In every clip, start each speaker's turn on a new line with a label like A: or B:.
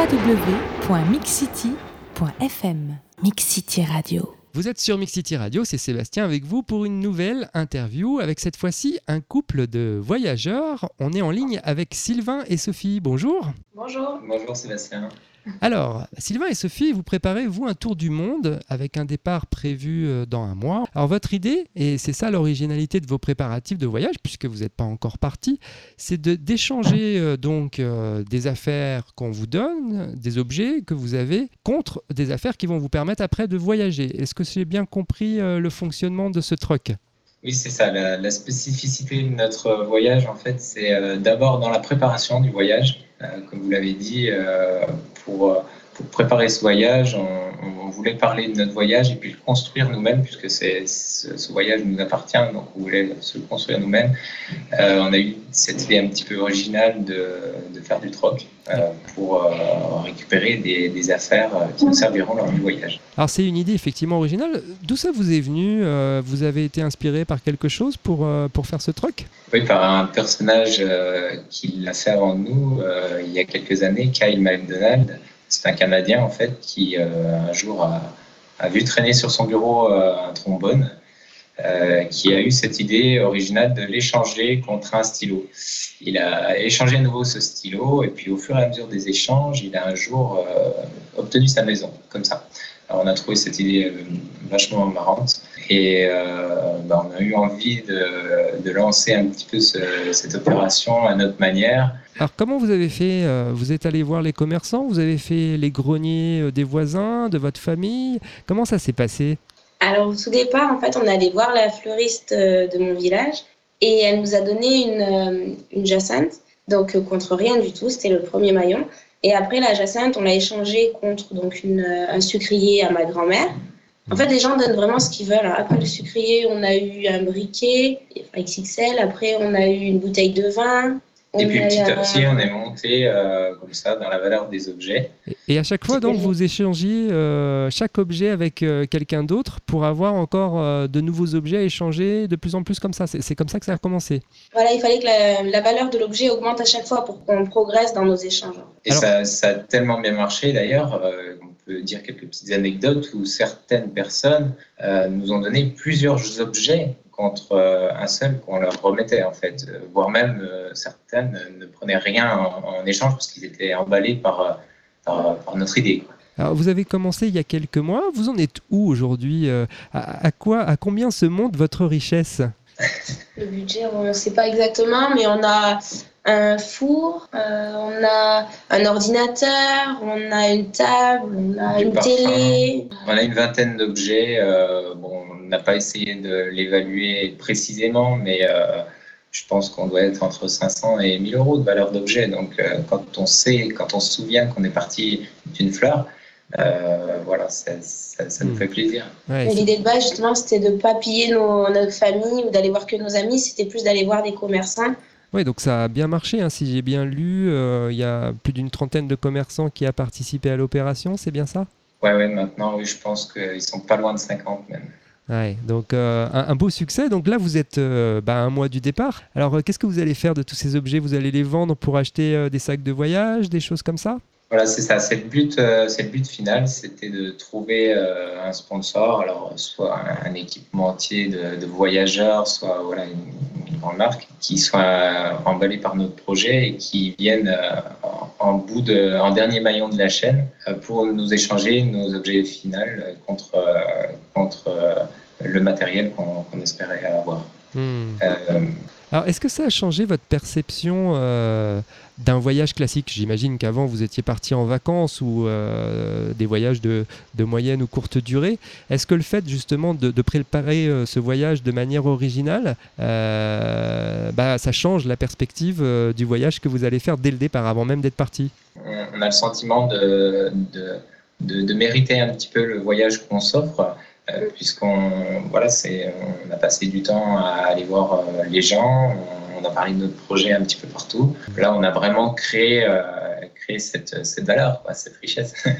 A: www.mixcity.fm Mixcity Radio.
B: Vous êtes sur Mixity Radio, c'est Sébastien avec vous pour une nouvelle interview avec cette fois-ci un couple de voyageurs. On est en ligne avec Sylvain et Sophie. Bonjour.
C: Bonjour.
D: Bonjour Sébastien.
B: Alors, Sylvain et Sophie, vous préparez, vous, un tour du monde avec un départ prévu euh, dans un mois. Alors, votre idée, et c'est ça l'originalité de vos préparatifs de voyage, puisque vous n'êtes pas encore parti, c'est d'échanger euh, donc euh, des affaires qu'on vous donne, des objets que vous avez, contre des affaires qui vont vous permettre après de voyager. Est-ce que j'ai bien compris le fonctionnement de ce truc
D: oui, c'est ça. La, spécificité de notre voyage, en fait, c'est d'abord dans la préparation du voyage. comme vous l'avez dit, pour, euh, pour, préparer ce voyage, on, on, voulait parler de notre voyage et puis le construire nous-mêmes, puisque c'est, ce, voyage nous appartient, donc on voulait se le construire nous-mêmes. Euh, on a eu cette idée un petit peu originale de, de faire du troc euh, pour récupérer des, des, affaires qui nous serviront lors du voyage.
B: Alors c'est une idée effectivement originale. D'où ça vous est venu Vous avez été inspiré par quelque chose pour, pour faire ce troc?
D: Oui, par un personnage qui l'a fait avant nous il y a quelques années, Kyle McDonald c'est un Canadien en fait qui euh, un jour a, vu traîner sur son bureau euh, un trombone, euh, qui a eu cette idée originale de l'échanger contre un stylo. Il a échangé à nouveau ce stylo et puis au fur et à mesure des échanges, il a un jour obtenu sa maison comme ça. Alors on a trouvé cette idée vachement marrante et bah, on a eu envie de, lancer un petit peu cette opération à notre manière
B: alors comment vous avez fait euh, Vous êtes allé voir les commerçants Vous avez fait les greniers euh, des voisins, de votre famille? Comment ça s'est passé?
C: Alors au tout départ, en fait, on est allé voir la fleuriste euh, de mon village et elle nous a donné une, une jacinthe, donc contre rien du tout, c'était le premier maillon. Et après la jacinthe, on l'a échangé contre donc une, un sucrier à ma grand-mère. En fait, les gens donnent vraiment ce qu'ils veulent. Après le sucrier, on a eu un briquet, XXL. Après, on a eu une bouteille de vin.
D: Et puis petit à petit, on est monté euh, comme ça dans la valeur des objets.
B: Et à chaque fois, donc, vous échangiez euh, chaque objet avec euh, quelqu'un d'autre pour avoir encore de nouveaux objets à échanger de plus en plus comme ça. C'est comme ça que ça a commencé.
C: Voilà, il fallait que la, valeur de l'objet augmente à chaque fois pour qu'on progresse dans nos échanges.
D: Et ça, ça, a tellement bien marché d'ailleurs. On peut dire quelques petites anecdotes où certaines personnes nous ont donné plusieurs objets contre euh, un seul qu'on leur remettait en fait, euh, voire même euh, certaines ne prenaient rien en, échange parce qu'ils étaient emballés par, par, notre idée.
B: Alors vous avez commencé il y a quelques mois, vous en êtes où aujourd'hui à, quoi, à combien se monte votre richesse?
C: Le budget, on ne sait pas exactement, mais on a un four, on a un ordinateur, on a une table, on a une télé.
D: On a une vingtaine d'objets. bon, n'a pas essayé de l'évaluer précisément, mais euh, je pense qu'on doit être entre 500 et 1000 euros de valeur d'objet. Donc, euh, quand on sait, quand on se souvient qu'on est parti d'une fleur, euh, voilà, ça, nous hmm. fait plaisir.
C: L'idée de base, justement, c'était de ne pas piller nos, notre famille ou d'aller voir que nos amis, c'était plus d'aller voir des commerçants.
B: Oui, donc ça a bien marché. Hein. Si j'ai bien lu, il y a plus d'une trentaine de commerçants qui a participé à l'opération, c'est bien ça?
D: Oui, ouais, maintenant, oui, je pense qu'ils sont pas loin de 50 même.
B: Ouais, donc euh, un, beau succès. Donc là, vous êtes euh, bah, un mois du départ. Alors, euh, qu'est-ce que vous allez faire de tous ces objets? Vous allez les vendre pour acheter des sacs de voyage, des choses comme ça?
D: Voilà, c'est ça. C'est le but, c'est le but final, c'était de trouver un sponsor. Alors, soit un, équipementier de, de, voyageurs, soit voilà une, grande marque qui soit emballé par notre projet et qui vienne en, bout de, en dernier maillon de la chaîne pour nous échanger nos objets finaux contre contre le matériel qu'on espérait avoir. Hmm.
B: Euh, alors, est-ce que ça a changé votre perception euh, d'un voyage classique? J'imagine qu'avant, vous étiez parti en vacances ou euh, des voyages de, de, moyenne ou courte durée. Est-ce que le fait justement de, préparer ce voyage de manière originale, bah, ça change la perspective du voyage que vous allez faire dès le départ, avant même d'être parti?
D: On a le sentiment de, de, mériter un petit peu le voyage qu'on s'offre. Euh, puisqu'on voilà, c'est, on a passé du temps à aller voir euh, les gens, on, a parlé de notre projet un petit peu partout. Là, on a vraiment créé, euh, créé cette, cette valeur, cette richesse.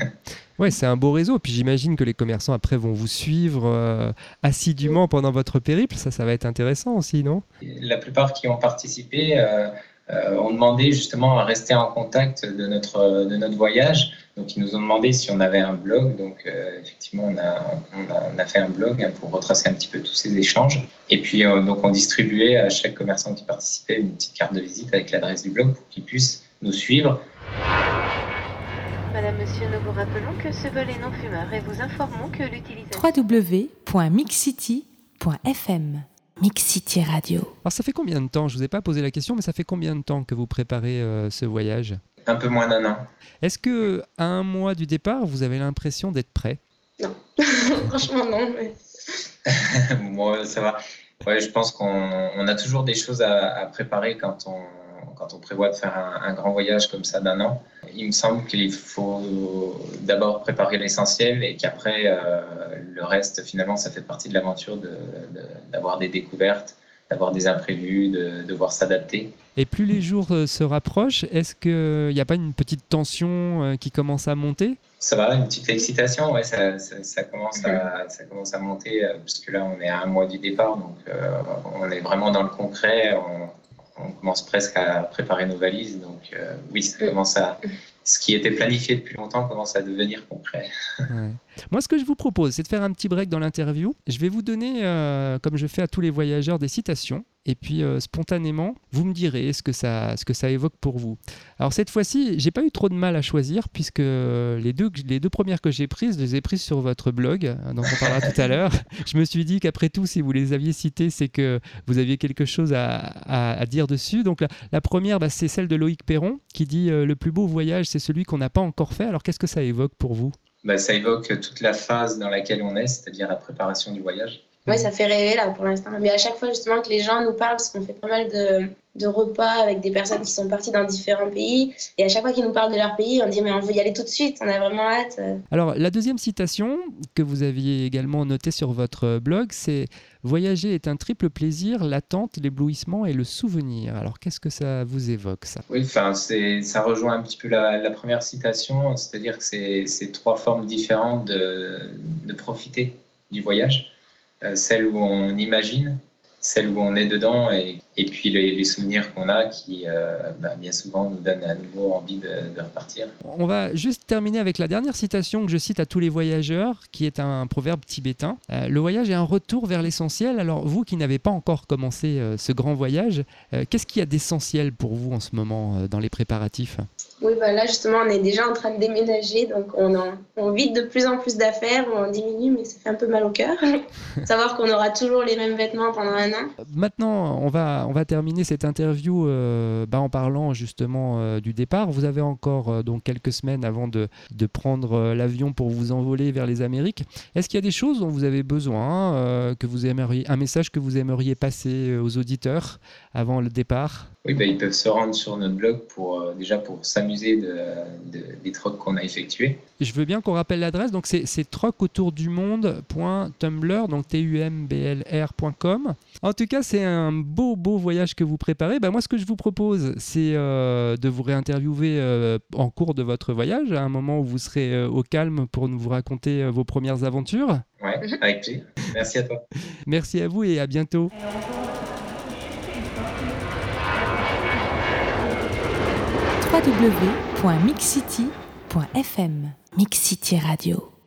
B: Ouais, c'est un beau réseau. Puis j'imagine que les commerçants après vont vous suivre assidûment pendant votre périple. Ça, ça va être intéressant aussi, non?
D: La plupart qui ont participé ont demandé justement à rester en contact de notre, de notre voyage. Donc, ils nous ont demandé si on avait un blog. Donc, effectivement, on a, on a, fait un blog hein, pour retracer un petit peu tous ces échanges. Et puis, donc, on distribuait à chaque commerçant qui participait une petite carte de visite avec l'adresse du blog pour qu'il puisse nous suivre.
E: Madame, Monsieur, nous vous rappelons que ce vol est non fumeur et vous informons que l'utilisation...
A: www.mixcity.fm Mixcity Radio.
B: Alors ça fait combien de temps? Je vous ai pas posé la question, mais ça fait combien de temps que vous préparez euh, ce voyage?
D: Un peu moins d'un an.
B: Est-ce que à un mois du départ, vous avez l'impression d'être prêt?
C: Non, franchement non.
D: Moi, ça va. Ouais, je pense qu'on a toujours des choses à préparer quand on quand on prévoit de faire un, grand voyage comme ça d'un an, il me semble qu'il faut d'abord préparer l'essentiel et qu'après, euh, le reste, finalement, ça fait partie de l'aventure d'avoir des découvertes, d'avoir des imprévus, de devoir s'adapter.
B: Et plus les jours euh, se rapprochent, est-ce qu'il n'y a pas une petite tension euh, qui commence à monter?
D: Ça va, une petite excitation, ouais, ça, ça, commence, à, ça commence à monter, puisque là, on est à un mois du départ, donc on est vraiment dans le concret. On, on commence presque à préparer nos valises. Donc euh, oui, ça commence à, ce qui était planifié depuis longtemps commence à devenir concret.
B: Moi, ce que je vous propose, c'est de faire un petit break dans l'interview. Je vais vous donner, euh, comme je fais à tous les voyageurs, des citations. Et puis, euh, spontanément, vous me direz ce que, ça, ce que ça évoque pour vous. Alors, cette fois-ci, j'ai pas eu trop de mal à choisir, puisque les deux, les deux premières que j'ai prises, je les ai prises sur votre blog, dont on parlera tout à l'heure. Je me suis dit qu'après tout, si vous les aviez citées, c'est que vous aviez quelque chose à, dire dessus. Donc, la, première, bah, c'est celle de Loïc Perron, qui dit euh, Le plus beau voyage, c'est celui qu'on n'a pas encore fait. Alors, qu'est-ce que ça évoque pour vous?
D: Bah, Ça évoque toute la phase dans laquelle on est, c'est-à-dire la préparation du voyage.
C: Oui, ça fait rêver là pour l'instant. Mais à chaque fois justement que les gens nous parlent, parce qu'on fait pas mal de, de, repas avec des personnes qui sont parties dans différents pays, et à chaque fois qu'ils nous parlent de leur pays, on dit mais on veut y aller tout de suite, on a vraiment hâte.
B: Alors la deuxième citation que vous aviez également notée sur votre blog, c'est Voyager est un triple plaisir, l'attente, l'éblouissement et le souvenir. Alors qu'est-ce que ça vous évoque ça?
D: Oui, enfin ça rejoint un petit peu la, la première citation, c'est-à-dire que c'est trois formes différentes de, de profiter du voyage. Euh, celle où on imagine, celle où on est dedans et, et puis les, souvenirs qu'on a qui euh, bah, bien souvent nous donnent à nouveau envie de, repartir.
B: On va juste terminer avec la dernière citation que je cite à tous les voyageurs, qui est un proverbe tibétain. Euh, le voyage est un retour vers l'essentiel. Alors vous qui n'avez pas encore commencé ce grand voyage, qu'est-ce qu'il y a d'essentiel pour vous en ce moment dans les préparatifs?
C: Oui, bah là justement, on est déjà en train de déménager, donc on, en, on vide de plus en plus d'affaires, on diminue, mais ça fait un peu mal au cœur. Savoir qu'on aura toujours les mêmes vêtements pendant un an.
B: Maintenant, on va, on va terminer cette interview euh, bah, en parlant justement euh, du départ. Vous avez encore euh, donc quelques semaines avant de, de prendre l'avion pour vous envoler vers les Amériques. Est-ce qu'il y a des choses dont vous avez besoin, que vous aimeriez, un message que vous aimeriez passer aux auditeurs avant le départ?
D: Oui, bah, ils peuvent se rendre sur notre blog pour déjà pour s'amuser de, des trocs qu'on a effectués.
B: Je veux bien qu'on rappelle l'adresse. Donc c'est monde.tumblr, donc t-u-m-b-l-r.com. En tout cas, c'est un beau beau voyage que vous préparez. Bah, moi, ce que je vous propose, c'est euh, de vous réinterviewer euh, en cours de votre voyage, à un moment où vous serez au calme pour nous vous raconter vos premières aventures.
D: Ouais, avec plaisir. Merci à toi.
B: Merci à vous et à bientôt.
A: www.mixcity.fm Mixcity Radio